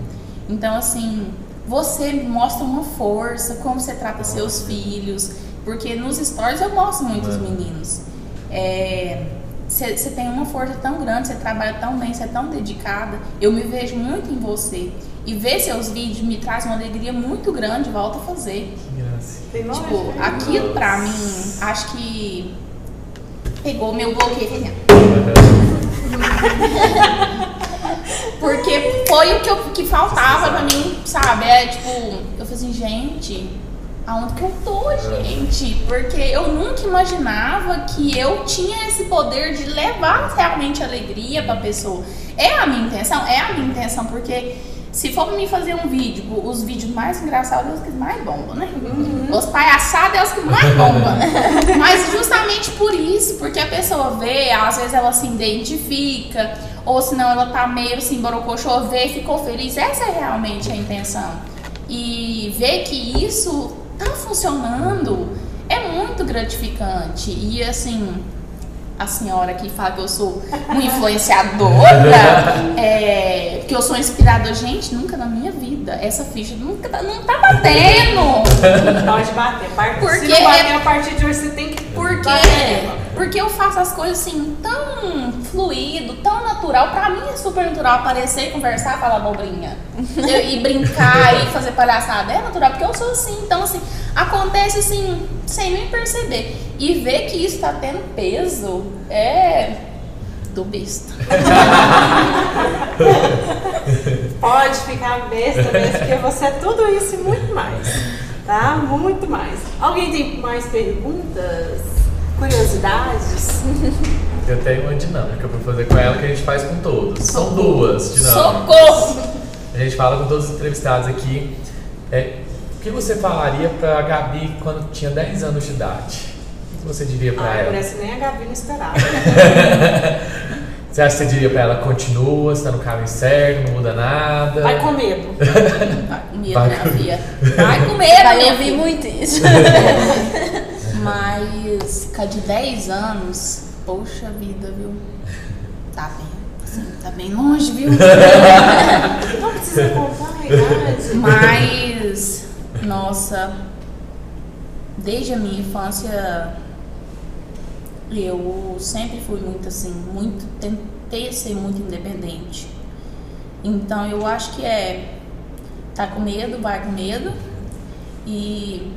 Então, assim, você mostra uma força, como você trata seus filhos, porque nos stories eu mostro muito os meninos. É, você você tem uma força tão grande, você trabalha tão bem, você é tão dedicada. Eu me vejo muito em você. E ver seus vídeos me traz uma alegria muito grande, volta a fazer. Que graça. Tem nome? Tipo, aquilo pra mim, acho que pegou meu bloqueio. assim, <laughs> Porque foi o que, eu, que faltava pra mim, sabe? É tipo, eu falei assim, gente, aonde que eu tô, gente? Porque eu nunca imaginava que eu tinha esse poder de levar realmente alegria pra pessoa. É a minha intenção? É a minha intenção, porque se for pra mim fazer um vídeo, os vídeos mais engraçados é os que mais bombam, né? Os palhaçados é os que mais bombam. <laughs> Mas justamente por isso, porque a pessoa vê, às vezes ela se identifica, ou senão ela tá meio assim, borocochô, vê, ficou feliz. Essa é realmente a intenção. E ver que isso tá funcionando é muito gratificante. E assim, a senhora que fala que eu sou uma <laughs> influenciadora, <laughs> é, que eu sou inspiradora. Gente, nunca na minha vida, essa ficha nunca tá, não tá batendo. <laughs> Pode bater. Porque Se não bater é- a partir de hoje, você tem que Por quê? bater. Porque eu faço as coisas assim, tão fluido, tão natural. Pra mim é super natural aparecer, conversar, falar abobrinha. e brincar e fazer palhaçada. É natural, porque eu sou assim. Então, assim, acontece assim, sem nem perceber. E ver que isso tá tendo peso é do besta. <laughs> Pode ficar besta mesmo, porque você é tudo isso e muito mais. Tá? Muito mais. Alguém tem mais perguntas? Curiosidades? <laughs> Eu tenho uma dinâmica pra fazer com ela que a gente faz com todos. São duas dinâmicas. Socorro! A gente fala com todos os entrevistados aqui. É, o que você falaria pra Gabi quando tinha 10 anos de idade? O que você diria pra Ai, ela? parece nem a Gabi não esperava. <laughs> Você acha que você diria pra ela, continua, está no caminho certo, não muda nada? Vai com medo. Vai com medo, Vai minha com- filha. Vai com medo, Vai ouvir muito isso. <laughs> Mas, a de 10 anos, poxa vida, viu? Tá bem, assim, tá bem longe, viu? <laughs> Não precisa idade. Mas, nossa, desde a minha infância, eu sempre fui muito assim, muito, tentei ser muito independente. Então, eu acho que é, tá com medo, vai com medo e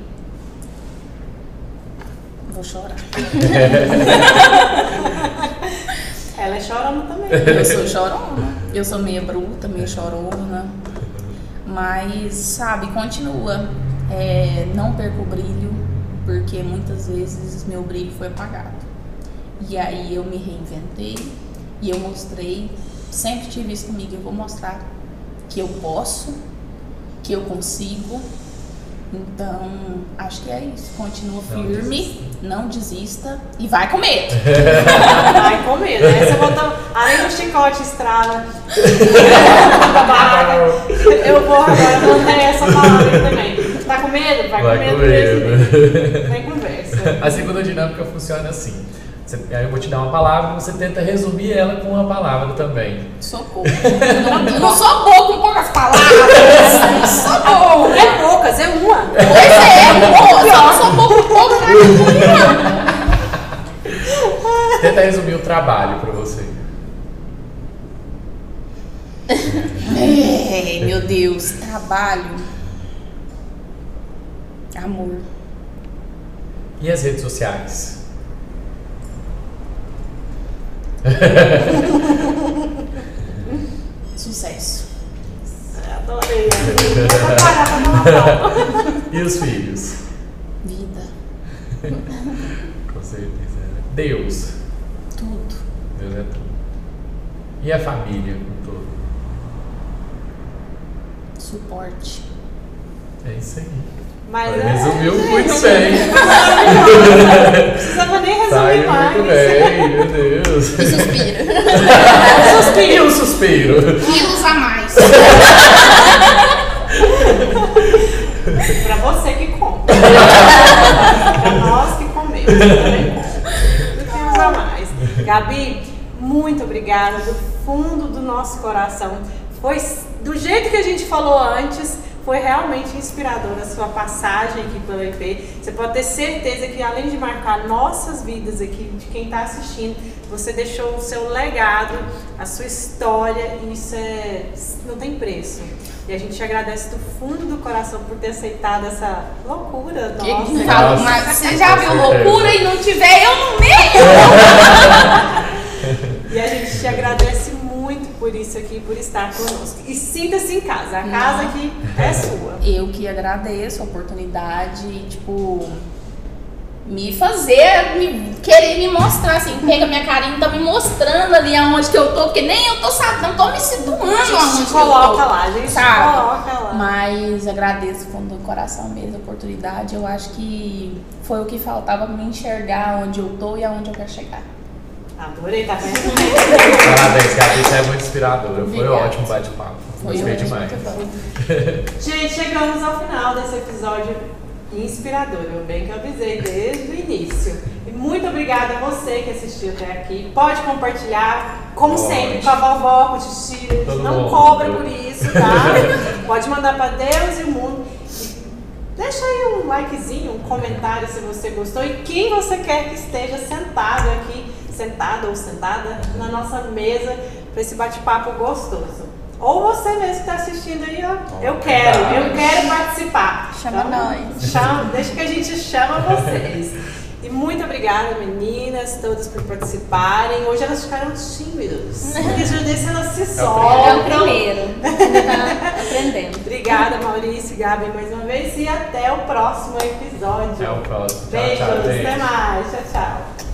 vou chorar. <laughs> Ela é chorona também. Eu sou chorona. Eu sou meia bruta, meio chorona. Mas, sabe, continua. É, não perca o brilho, porque muitas vezes meu brilho foi apagado. E aí eu me reinventei e eu mostrei, sempre tive isso comigo, eu vou mostrar que eu posso, que eu consigo. Então, acho que é isso. Continua Não firme, não desista e vai com medo. <laughs> Vai com medo. Aí você botou, além do chicote estrala, da <laughs> barraca, eu vou agora manter essa palavra também. Tá com medo? Vai, Vai com com medo mesmo. medo. Tem conversa. A segunda dinâmica funciona assim. Você- aí eu vou te dar uma palavra e você tenta resumir ela com uma palavra também. Socorro. Eu <laughs> não sou boa com poucas palavras. Sou boa. Não é poucas, é uma. Pois é, boa. Só não sou boa com poucas Tenta resumir o trabalho pra você. É, meu Deus. Trabalho. Amor. E as redes sociais? <laughs> Sucesso. Adorei. <laughs> E os filhos? Vida. <laughs> Com certeza. né? Deus. Tudo. Deus é tudo. E a família com todo? Suporte. É isso aí. Mas é, Resumiu gente, muito bem. <laughs> Não precisava nem resumir Saiu mais. muito bem, meu Deus. E suspira. <laughs> E o suspiro? Quilos a mais. Pra você que come. <laughs> pra nós que comemos. Também come. Não temos a mais. Gabi, muito obrigada do fundo do nosso coração. Foi do jeito que a gente falou antes. Foi realmente inspiradora a sua passagem aqui pela IP. Você pode ter certeza que além de marcar nossas vidas aqui, de quem está assistindo, você deixou o seu legado, a sua história, e isso é, não tem preço. E a gente te agradece do fundo do coração por ter aceitado essa loucura Que nossa. que fala, Nossa, mas você já viu loucura e não tiver eu no meio? <laughs> E a gente te agradece muito por isso aqui, por estar conosco. E sinta-se em casa, a casa aqui é sua. <laughs> Eu que agradeço a oportunidade, tipo, me fazer, me, querer me mostrar, assim, pega minha carinha, tá me mostrando ali aonde que eu tô, porque nem eu tô sabendo, não tô me situando A aonde gente que coloca eu tô. lá, a gente te sabe? coloca lá. Mas agradeço fundo do coração mesmo a oportunidade. Eu acho que foi o que faltava me enxergar onde eu tô e aonde eu quero chegar. Adorei, tá vendo? Parabéns, Gabi, você é muito inspiradora. Foi Obrigada. ótimo bate-papo. Foi Gostei demais. <laughs> Gente, chegamos ao final desse episódio inspirador. Eu bem que avisei desde o início. E muito obrigada a você que assistiu até aqui. Pode compartilhar, como Pode. sempre, com a vovó, com o tio. Todo Não cobra por isso, tá? <laughs> Pode mandar para Deus e o mundo. Deixa aí um likezinho, um comentário se você gostou e quem você quer que esteja sentado aqui, sentado ou sentada na nossa mesa para esse bate-papo gostoso. Ou você mesmo que está assistindo aí, ó. Eu quero, eu quero participar. Chama nós. Chama, deixa que a gente chama vocês. E muito obrigada, meninas, todas por participarem. Hoje elas ficaram tímidas. <laughs> Porque já desse elas se É o soltam. primeiro. Ainda tá aprendendo. <laughs> Obrigada, Maurício e Gabi, mais uma vez. E até o próximo episódio. Até o próximo. Tchau, Beijos, tchau, gente. até mais. Tchau, tchau.